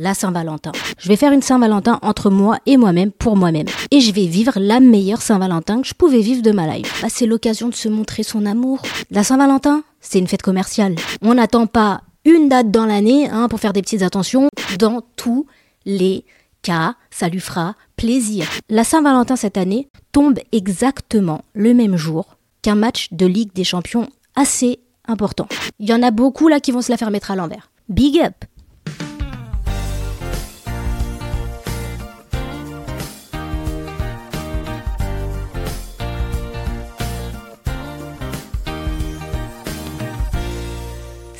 la Saint-Valentin. Je vais faire une Saint-Valentin entre moi et moi-même pour moi-même. Et je vais vivre la meilleure Saint-Valentin que je pouvais vivre de ma life. Bah, c'est l'occasion de se montrer son amour. La Saint-Valentin, c'est une fête commerciale. On n'attend pas une date dans l'année hein, pour faire des petites attentions. Dans tous les cas, ça lui fera plaisir. La Saint-Valentin cette année tombe exactement le même jour qu'un match de Ligue des Champions assez important. Il y en a beaucoup là qui vont se la faire mettre à l'envers. Big up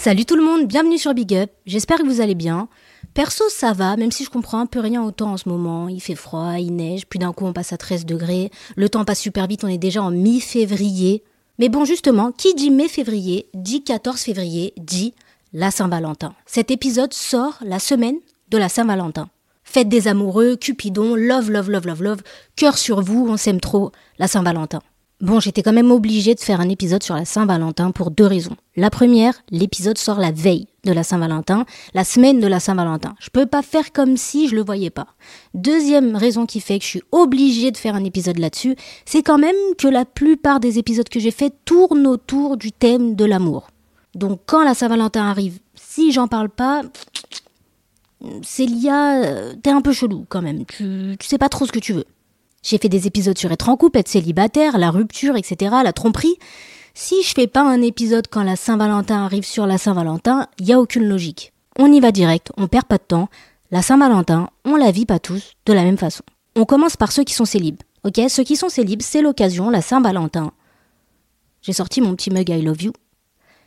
Salut tout le monde, bienvenue sur Big Up, j'espère que vous allez bien. Perso, ça va, même si je comprends un peu rien au temps en ce moment. Il fait froid, il neige, puis d'un coup on passe à 13 degrés. Le temps passe super vite, on est déjà en mi-février. Mais bon, justement, qui dit mai-février, dit 14 février, dit la Saint-Valentin. Cet épisode sort la semaine de la Saint-Valentin. Fête des amoureux, Cupidon, love, love, love, love, love, cœur sur vous, on s'aime trop, la Saint-Valentin. Bon, j'étais quand même obligée de faire un épisode sur la Saint-Valentin pour deux raisons. La première, l'épisode sort la veille de la Saint-Valentin, la semaine de la Saint-Valentin. Je peux pas faire comme si je le voyais pas. Deuxième raison qui fait que je suis obligée de faire un épisode là-dessus, c'est quand même que la plupart des épisodes que j'ai faits tournent autour du thème de l'amour. Donc quand la Saint-Valentin arrive, si j'en parle pas, Célia, euh, t'es un peu chelou quand même. Tu, tu sais pas trop ce que tu veux. J'ai fait des épisodes sur être en couple, être célibataire, la rupture, etc., la tromperie. Si je fais pas un épisode quand la Saint-Valentin arrive sur la Saint-Valentin, y a aucune logique. On y va direct, on perd pas de temps. La Saint-Valentin, on la vit pas tous de la même façon. On commence par ceux qui sont célibes. Ok, ceux qui sont célibes, c'est l'occasion, la Saint-Valentin. J'ai sorti mon petit mug I love you.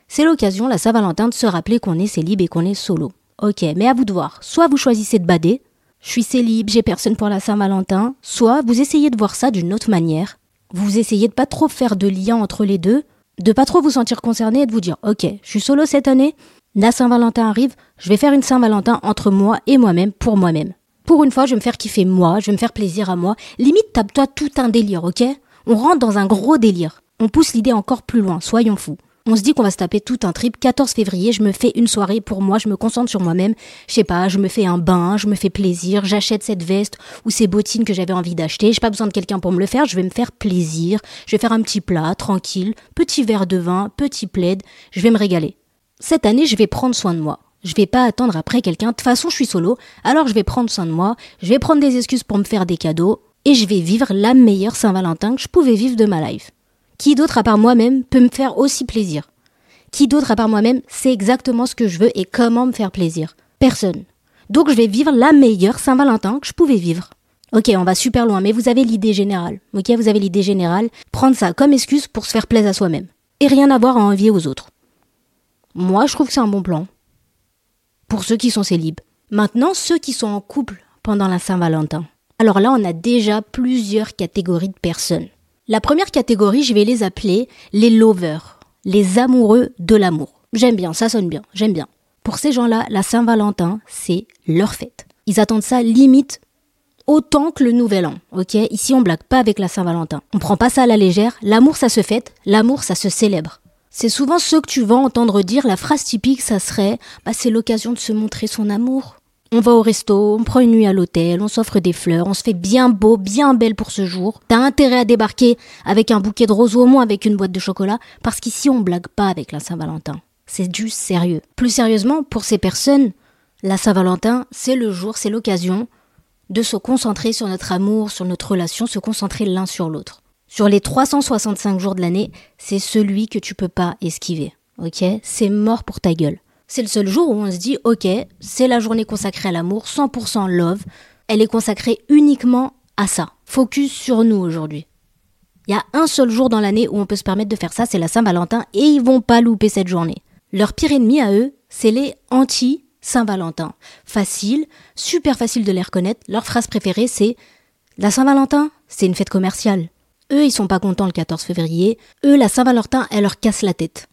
C'est l'occasion, la Saint-Valentin, de se rappeler qu'on est célib et qu'on est solo. Ok, mais à vous de voir. Soit vous choisissez de bader, je suis célib, j'ai personne pour la Saint-Valentin, soit vous essayez de voir ça d'une autre manière. Vous essayez de pas trop faire de lien entre les deux, de pas trop vous sentir concerné et de vous dire OK, je suis solo cette année, la Saint-Valentin arrive, je vais faire une Saint-Valentin entre moi et moi-même pour moi-même. Pour une fois, je vais me faire kiffer moi, je vais me faire plaisir à moi. Limite, tape-toi tout un délire, ok? On rentre dans un gros délire. On pousse l'idée encore plus loin, soyons fous. On se dit qu'on va se taper tout un trip. 14 février, je me fais une soirée pour moi, je me concentre sur moi-même. Je sais pas, je me fais un bain, je me fais plaisir, j'achète cette veste ou ces bottines que j'avais envie d'acheter. J'ai pas besoin de quelqu'un pour me le faire, je vais me faire plaisir. Je vais faire un petit plat, tranquille, petit verre de vin, petit plaid, je vais me régaler. Cette année, je vais prendre soin de moi. Je vais pas attendre après quelqu'un. De toute façon, je suis solo, alors je vais prendre soin de moi. Je vais prendre des excuses pour me faire des cadeaux et je vais vivre la meilleure Saint-Valentin que je pouvais vivre de ma life. Qui d'autre à part moi-même peut me faire aussi plaisir? Qui d'autre à part moi-même sait exactement ce que je veux et comment me faire plaisir? Personne. Donc je vais vivre la meilleure Saint-Valentin que je pouvais vivre. Ok, on va super loin, mais vous avez l'idée générale. Ok, vous avez l'idée générale. Prendre ça comme excuse pour se faire plaisir à soi-même. Et rien avoir à envier aux autres. Moi, je trouve que c'est un bon plan. Pour ceux qui sont célibes. Maintenant, ceux qui sont en couple pendant la Saint-Valentin. Alors là, on a déjà plusieurs catégories de personnes. La première catégorie, je vais les appeler les lovers, les amoureux de l'amour. J'aime bien, ça sonne bien, j'aime bien. Pour ces gens-là, la Saint-Valentin, c'est leur fête. Ils attendent ça limite autant que le nouvel an, ok? Ici, on blague pas avec la Saint-Valentin. On prend pas ça à la légère. L'amour, ça se fête. L'amour, ça se célèbre. C'est souvent ceux que tu vas entendre dire, la phrase typique, ça serait, bah, c'est l'occasion de se montrer son amour. On va au resto, on prend une nuit à l'hôtel, on s'offre des fleurs, on se fait bien beau, bien belle pour ce jour. T'as intérêt à débarquer avec un bouquet de roses ou au moins avec une boîte de chocolat, parce qu'ici on blague pas avec la Saint-Valentin. C'est du sérieux. Plus sérieusement, pour ces personnes, la Saint-Valentin, c'est le jour, c'est l'occasion de se concentrer sur notre amour, sur notre relation, se concentrer l'un sur l'autre. Sur les 365 jours de l'année, c'est celui que tu peux pas esquiver. Ok? C'est mort pour ta gueule. C'est le seul jour où on se dit, ok, c'est la journée consacrée à l'amour, 100% love. Elle est consacrée uniquement à ça. Focus sur nous aujourd'hui. Il y a un seul jour dans l'année où on peut se permettre de faire ça, c'est la Saint-Valentin, et ils vont pas louper cette journée. Leur pire ennemi à eux, c'est les anti-Saint-Valentin. Facile, super facile de les reconnaître. Leur phrase préférée, c'est La Saint-Valentin, c'est une fête commerciale. Eux, ils sont pas contents le 14 février. Eux, la Saint-Valentin, elle leur casse la tête.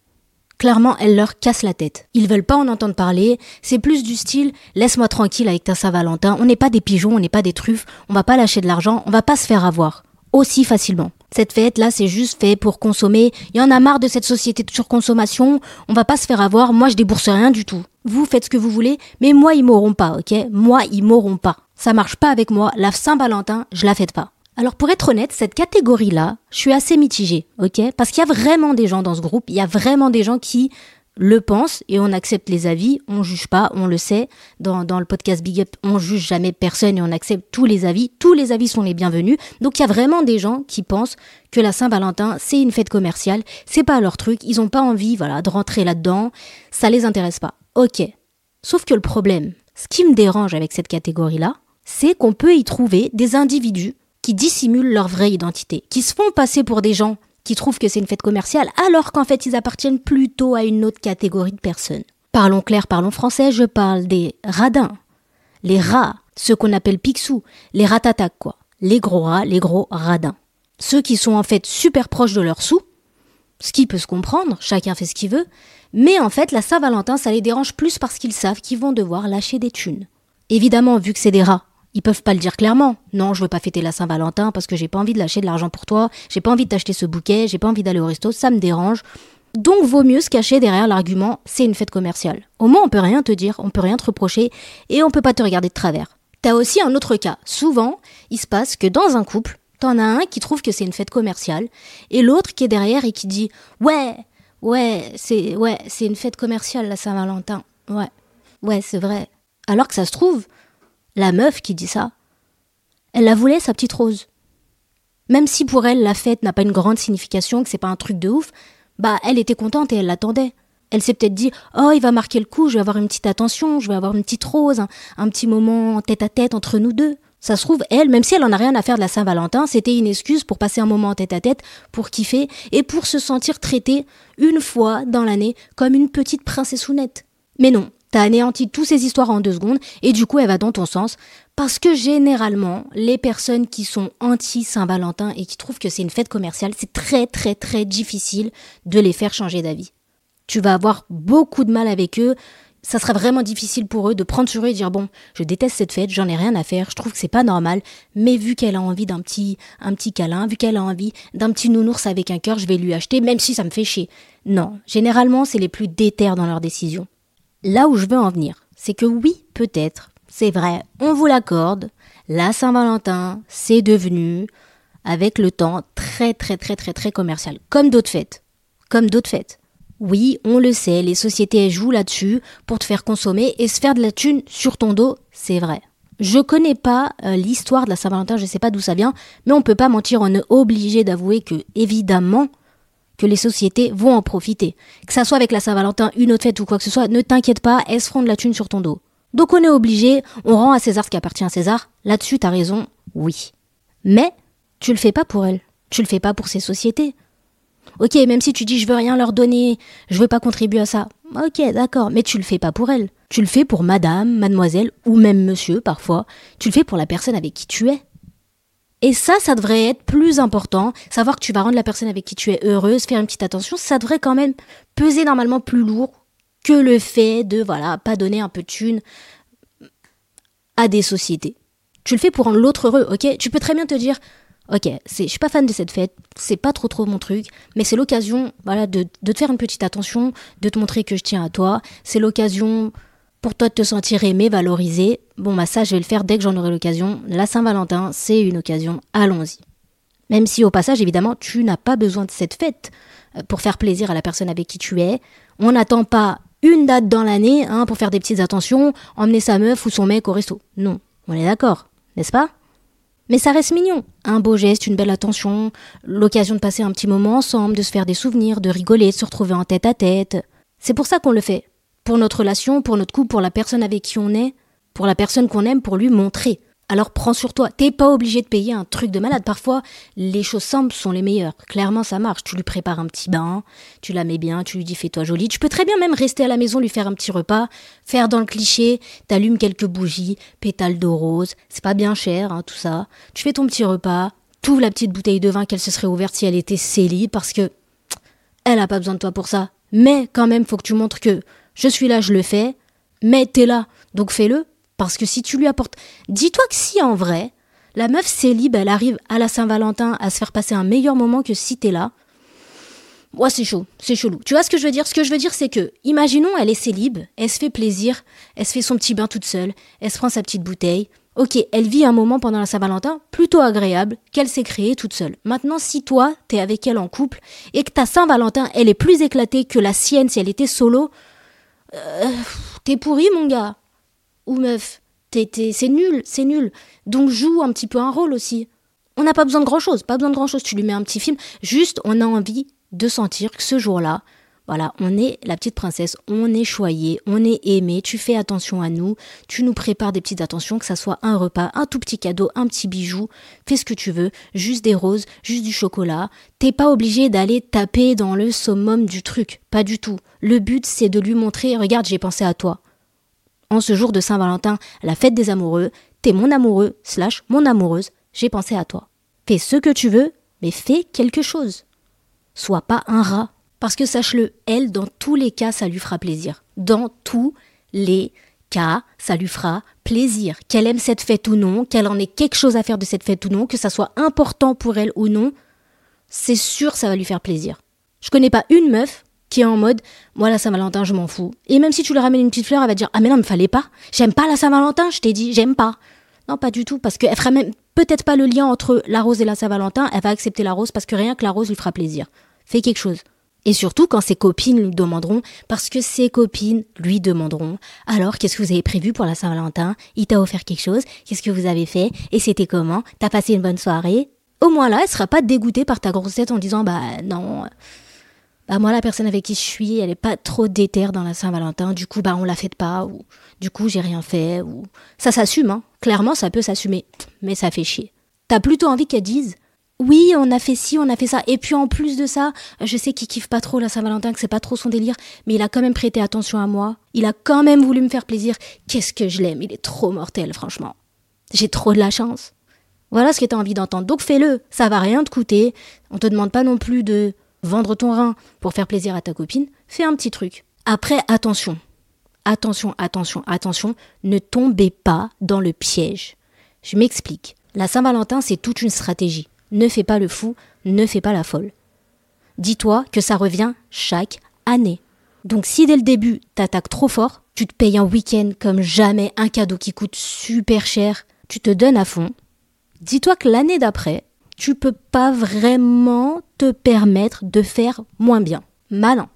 Clairement, elle leur casse la tête. Ils veulent pas en entendre parler. C'est plus du style laisse-moi tranquille avec ta Saint-Valentin. On n'est pas des pigeons, on n'est pas des truffes. On va pas lâcher de l'argent, on va pas se faire avoir aussi facilement. Cette fête là, c'est juste fait pour consommer. Il y en a marre de cette société de surconsommation. On va pas se faire avoir. Moi, je débourse rien du tout. Vous faites ce que vous voulez, mais moi, ils m'auront pas, ok? Moi, ils m'auront pas. Ça marche pas avec moi. La Saint-Valentin, je la fête pas. Alors pour être honnête, cette catégorie-là, je suis assez mitigée, ok? Parce qu'il y a vraiment des gens dans ce groupe, il y a vraiment des gens qui le pense et on accepte les avis, on juge pas, on le sait. Dans, dans le podcast Big Up, on juge jamais personne et on accepte tous les avis. Tous les avis sont les bienvenus. Donc il y a vraiment des gens qui pensent que la Saint-Valentin, c'est une fête commerciale, c'est pas leur truc, ils ont pas envie, voilà, de rentrer là-dedans, ça les intéresse pas. Ok. Sauf que le problème, ce qui me dérange avec cette catégorie-là, c'est qu'on peut y trouver des individus qui dissimulent leur vraie identité, qui se font passer pour des gens qui trouvent que c'est une fête commerciale alors qu'en fait ils appartiennent plutôt à une autre catégorie de personnes. Parlons clair, parlons français, je parle des radins, les rats, ceux qu'on appelle pixous, les ratatacs quoi, les gros rats, les gros radins. Ceux qui sont en fait super proches de leur sous, ce qui peut se comprendre, chacun fait ce qu'il veut, mais en fait la Saint-Valentin ça les dérange plus parce qu'ils savent qu'ils vont devoir lâcher des thunes. Évidemment, vu que c'est des rats, ils peuvent pas le dire clairement. Non, je veux pas fêter la Saint-Valentin parce que j'ai pas envie de lâcher de l'argent pour toi, j'ai pas envie de t'acheter ce bouquet, j'ai pas envie d'aller au resto, ça me dérange. Donc vaut mieux se cacher derrière l'argument c'est une fête commerciale. Au moins on peut rien te dire, on peut rien te reprocher et on peut pas te regarder de travers. T'as aussi un autre cas. Souvent, il se passe que dans un couple, t'en as un qui trouve que c'est une fête commerciale et l'autre qui est derrière et qui dit ouais, ouais, c'est ouais, c'est une fête commerciale la Saint-Valentin. Ouais. Ouais, c'est vrai. Alors que ça se trouve, la meuf qui dit ça, elle la voulait, sa petite rose. Même si pour elle, la fête n'a pas une grande signification, que c'est pas un truc de ouf, bah, elle était contente et elle l'attendait. Elle s'est peut-être dit, oh, il va marquer le coup, je vais avoir une petite attention, je vais avoir une petite rose, un, petit moment tête à tête entre nous deux. Ça se trouve, elle, même si elle en a rien à faire de la Saint-Valentin, c'était une excuse pour passer un moment tête à tête, pour kiffer et pour se sentir traitée une fois dans l'année comme une petite princessounette. Mais non, T'as anéanti toutes ces histoires en deux secondes et du coup elle va dans ton sens parce que généralement les personnes qui sont anti Saint-Valentin et qui trouvent que c'est une fête commerciale, c'est très très très difficile de les faire changer d'avis. Tu vas avoir beaucoup de mal avec eux, ça sera vraiment difficile pour eux de prendre sur eux et dire bon, je déteste cette fête, j'en ai rien à faire, je trouve que c'est pas normal, mais vu qu'elle a envie d'un petit un petit câlin, vu qu'elle a envie d'un petit nounours avec un cœur, je vais lui acheter même si ça me fait chier. Non, généralement, c'est les plus déterres dans leurs décisions. Là où je veux en venir, c'est que oui, peut-être, c'est vrai, on vous l'accorde, la Saint-Valentin, c'est devenu, avec le temps, très très très très très commercial, comme d'autres fêtes. Comme d'autres fêtes. Oui, on le sait, les sociétés jouent là-dessus pour te faire consommer et se faire de la thune sur ton dos, c'est vrai. Je connais pas euh, l'histoire de la Saint-Valentin, je sais pas d'où ça vient, mais on peut pas mentir, on est obligé d'avouer que, évidemment, que les sociétés vont en profiter. Que ça soit avec la Saint-Valentin, une autre fête ou quoi que ce soit, ne t'inquiète pas, elles se feront de la thune sur ton dos. Donc on est obligé, on rend à César ce qui appartient à César. Là-dessus, t'as raison, oui. Mais tu le fais pas pour elles. Tu le fais pas pour ces sociétés. Ok, même si tu dis je veux rien leur donner, je veux pas contribuer à ça. Ok, d'accord, mais tu le fais pas pour elles. Tu le fais pour madame, mademoiselle ou même monsieur parfois. Tu le fais pour la personne avec qui tu es. Et ça, ça devrait être plus important. Savoir que tu vas rendre la personne avec qui tu es heureuse, faire une petite attention, ça devrait quand même peser normalement plus lourd que le fait de, voilà, pas donner un peu de thune à des sociétés. Tu le fais pour rendre l'autre heureux, ok? Tu peux très bien te dire, ok, je suis pas fan de cette fête, c'est pas trop trop mon truc, mais c'est l'occasion, voilà, de, de te faire une petite attention, de te montrer que je tiens à toi. C'est l'occasion pour toi de te sentir aimé, valorisé, bon bah ça je vais le faire dès que j'en aurai l'occasion. La Saint-Valentin, c'est une occasion, allons-y. Même si au passage, évidemment, tu n'as pas besoin de cette fête euh, pour faire plaisir à la personne avec qui tu es. On n'attend pas une date dans l'année hein, pour faire des petites attentions, emmener sa meuf ou son mec au resto. Non, on est d'accord, n'est-ce pas? Mais ça reste mignon. Un beau geste, une belle attention, l'occasion de passer un petit moment ensemble, de se faire des souvenirs, de rigoler, de se retrouver en tête à tête. C'est pour ça qu'on le fait pour notre relation, pour notre couple, pour la personne avec qui on est, pour la personne qu'on aime, pour lui montrer. Alors prends sur toi. T'es pas obligé de payer un truc de malade. Parfois, les choses simples sont les meilleures. Clairement, ça marche. Tu lui prépares un petit bain, tu la mets bien, tu lui dis fais-toi jolie. Tu peux très bien même rester à la maison, lui faire un petit repas, faire dans le cliché, t'allumes quelques bougies, pétales de rose. C'est pas bien cher, hein, tout ça. Tu fais ton petit repas, ouvres la petite bouteille de vin qu'elle se serait ouverte si elle était célie parce que elle a pas besoin de toi pour ça. Mais quand même, faut que tu montres que je suis là, je le fais, mais t'es là, donc fais-le. Parce que si tu lui apportes. Dis-toi que si en vrai, La meuf célib, elle arrive à la Saint-Valentin à se faire passer un meilleur moment que si t'es là. Moi, c'est chaud, c'est chelou. Tu vois ce que je veux dire? Ce que je veux dire, c'est que, imaginons, elle est célib, elle se fait plaisir, elle se fait son petit bain toute seule, elle se prend sa petite bouteille. Ok, elle vit un moment pendant la Saint-Valentin plutôt agréable qu'elle s'est créée toute seule. Maintenant, si toi, t'es avec elle en couple et que ta Saint-Valentin, elle est plus éclatée que la sienne si elle était solo, euh, t'es pourri, mon gars. Ou meuf, t'es, c'est nul, c'est nul. Donc joue un petit peu un rôle aussi. On n'a pas besoin de grand chose, pas besoin de grand chose. Tu lui mets un petit film. Juste, on a envie de sentir que ce jour-là, voilà, on est la petite princesse, on est choyé, on est aimé, tu fais attention à nous, tu nous prépares des petites attentions, que ça soit un repas, un tout petit cadeau, un petit bijou, fais ce que tu veux, juste des roses, juste du chocolat. T'es pas obligé d'aller taper dans le summum du truc, pas du tout. Le but c'est de lui montrer, regarde, j'ai pensé à toi. En ce jour de Saint-Valentin, la fête des amoureux, t'es mon amoureux, slash mon amoureuse, j'ai pensé à toi. Fais ce que tu veux, mais fais quelque chose. Sois pas un rat. Parce que sache-le, elle, dans tous les cas, ça lui fera plaisir. Dans tous les cas, ça lui fera plaisir. Qu'elle aime cette fête ou non, qu'elle en ait quelque chose à faire de cette fête ou non, que ça soit important pour elle ou non, c'est sûr ça va lui faire plaisir. Je connais pas une meuf qui est en mode moi la Saint-Valentin je m'en fous. Et même si tu lui ramènes une petite fleur, elle va dire ah mais non mais fallait pas. J'aime pas la Saint-Valentin, je t'ai dit j'aime pas. Non pas du tout parce qu'elle fera même peut-être pas le lien entre la rose et la Saint-Valentin, elle va accepter la rose parce que rien que la rose lui fera plaisir. Fais quelque chose. Et surtout quand ses copines lui demanderont, parce que ses copines lui demanderont, alors qu'est-ce que vous avez prévu pour la Saint-Valentin? Il t'a offert quelque chose Qu'est-ce que vous avez fait Et c'était comment? T'as passé une bonne soirée? Au moins là, elle sera pas dégoûtée par ta grosse tête en disant, bah non, bah moi la personne avec qui je suis, elle est pas trop déterre dans la Saint-Valentin, du coup bah on la fête pas, ou du coup j'ai rien fait, ou... Ça s'assume, hein. Clairement ça peut s'assumer, mais ça fait chier. T'as plutôt envie qu'elle dise oui, on a fait ci, on a fait ça. Et puis en plus de ça, je sais qu'il kiffe pas trop la Saint-Valentin, que c'est pas trop son délire, mais il a quand même prêté attention à moi. Il a quand même voulu me faire plaisir. Qu'est-ce que je l'aime, il est trop mortel, franchement. J'ai trop de la chance. Voilà ce que t'as envie d'entendre. Donc fais-le, ça va rien te coûter. On te demande pas non plus de vendre ton rein pour faire plaisir à ta copine. Fais un petit truc. Après, attention. Attention, attention, attention, ne tombez pas dans le piège. Je m'explique. La Saint-Valentin, c'est toute une stratégie ne fais pas le fou, ne fais pas la folle. Dis-toi que ça revient chaque année. Donc si dès le début t'attaques trop fort, tu te payes un week-end comme jamais, un cadeau qui coûte super cher, tu te donnes à fond, dis-toi que l'année d'après, tu peux pas vraiment te permettre de faire moins bien. Malin.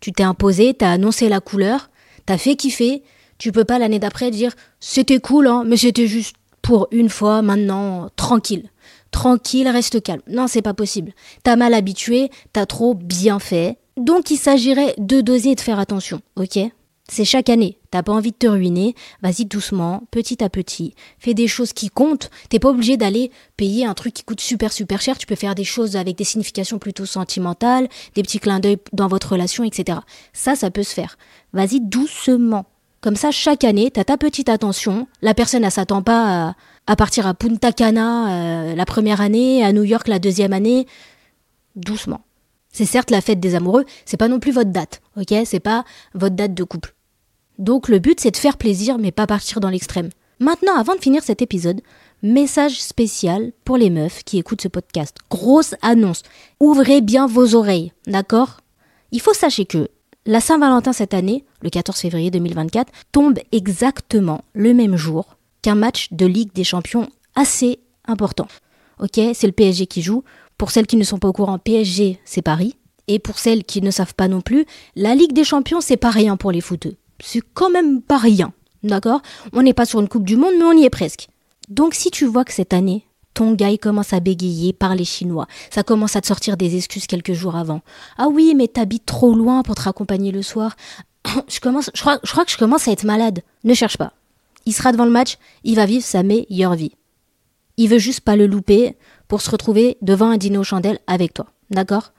Tu t'es imposé, t'as annoncé la couleur, t'as fait kiffer, tu peux pas l'année d'après dire c'était cool, hein, mais c'était juste pour une fois, maintenant, tranquille tranquille, reste calme. Non, c'est pas possible. T'as mal habitué, t'as trop bien fait. Donc il s'agirait de doser et de faire attention, ok? C'est chaque année. T'as pas envie de te ruiner, vas-y doucement, petit à petit. Fais des choses qui comptent. T'es pas obligé d'aller payer un truc qui coûte super super cher. Tu peux faire des choses avec des significations plutôt sentimentales, des petits clins d'œil dans votre relation, etc. Ça, ça peut se faire. Vas-y doucement. Comme ça, chaque année, t'as ta petite attention. La personne, elle s'attend pas à, à partir à Punta Cana euh, la première année, à New York la deuxième année, doucement. C'est certes la fête des amoureux, c'est pas non plus votre date, ok? C'est pas votre date de couple. Donc le but c'est de faire plaisir mais pas partir dans l'extrême. Maintenant, avant de finir cet épisode, message spécial pour les meufs qui écoutent ce podcast. Grosse annonce. Ouvrez bien vos oreilles, d'accord? Il faut sachez que la Saint-Valentin cette année, le 14 février 2024, tombe exactement le même jour qu'un match de Ligue des Champions assez important. Ok, c'est le PSG qui joue. Pour celles qui ne sont pas au courant, PSG, c'est Paris. Et pour celles qui ne savent pas non plus, la Ligue des Champions, c'est pas rien pour les footeux. C'est quand même pas rien. D'accord? On n'est pas sur une Coupe du Monde, mais on y est presque. Donc si tu vois que cette année, ton gars commence à bégayer par les Chinois, ça commence à te sortir des excuses quelques jours avant. Ah oui, mais t'habites trop loin pour te raccompagner le soir. je commence, je crois, je crois que je commence à être malade. Ne cherche pas. Il sera devant le match, il va vivre sa meilleure vie. Il veut juste pas le louper pour se retrouver devant un dîner aux chandelles avec toi. D'accord?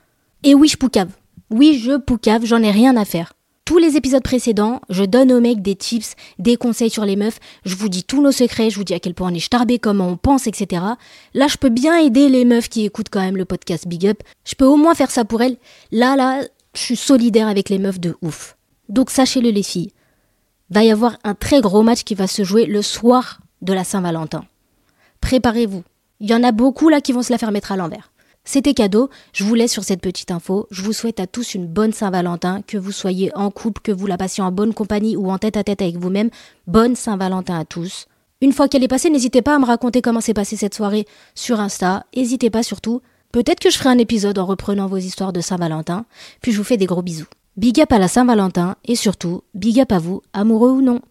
Et oui, je poucave. Oui, je poucave, j'en ai rien à faire. Tous les épisodes précédents, je donne aux mecs des tips, des conseils sur les meufs, je vous dis tous nos secrets, je vous dis à quel point on est starbé, comment on pense, etc. Là, je peux bien aider les meufs qui écoutent quand même le podcast Big Up. Je peux au moins faire ça pour elles. Là, là, je suis solidaire avec les meufs de ouf. Donc sachez-le les filles, va y avoir un très gros match qui va se jouer le soir de la Saint-Valentin. préparez-vous. Il y en a beaucoup là qui vont se la faire mettre à l'envers. C'était cadeau, je vous laisse sur cette petite info. Je vous souhaite à tous une bonne Saint-Valentin, que vous soyez en couple, que vous la passiez en bonne compagnie ou en tête à tête avec vous-même. Bonne Saint-Valentin à tous. Une fois qu'elle est passée, n'hésitez pas à me raconter comment s'est passée cette soirée sur Insta. N'hésitez pas surtout. Peut-être que je ferai un épisode en reprenant vos histoires de Saint-Valentin. Puis je vous fais des gros bisous. Big up à la Saint-Valentin et surtout, big up à vous, amoureux ou non.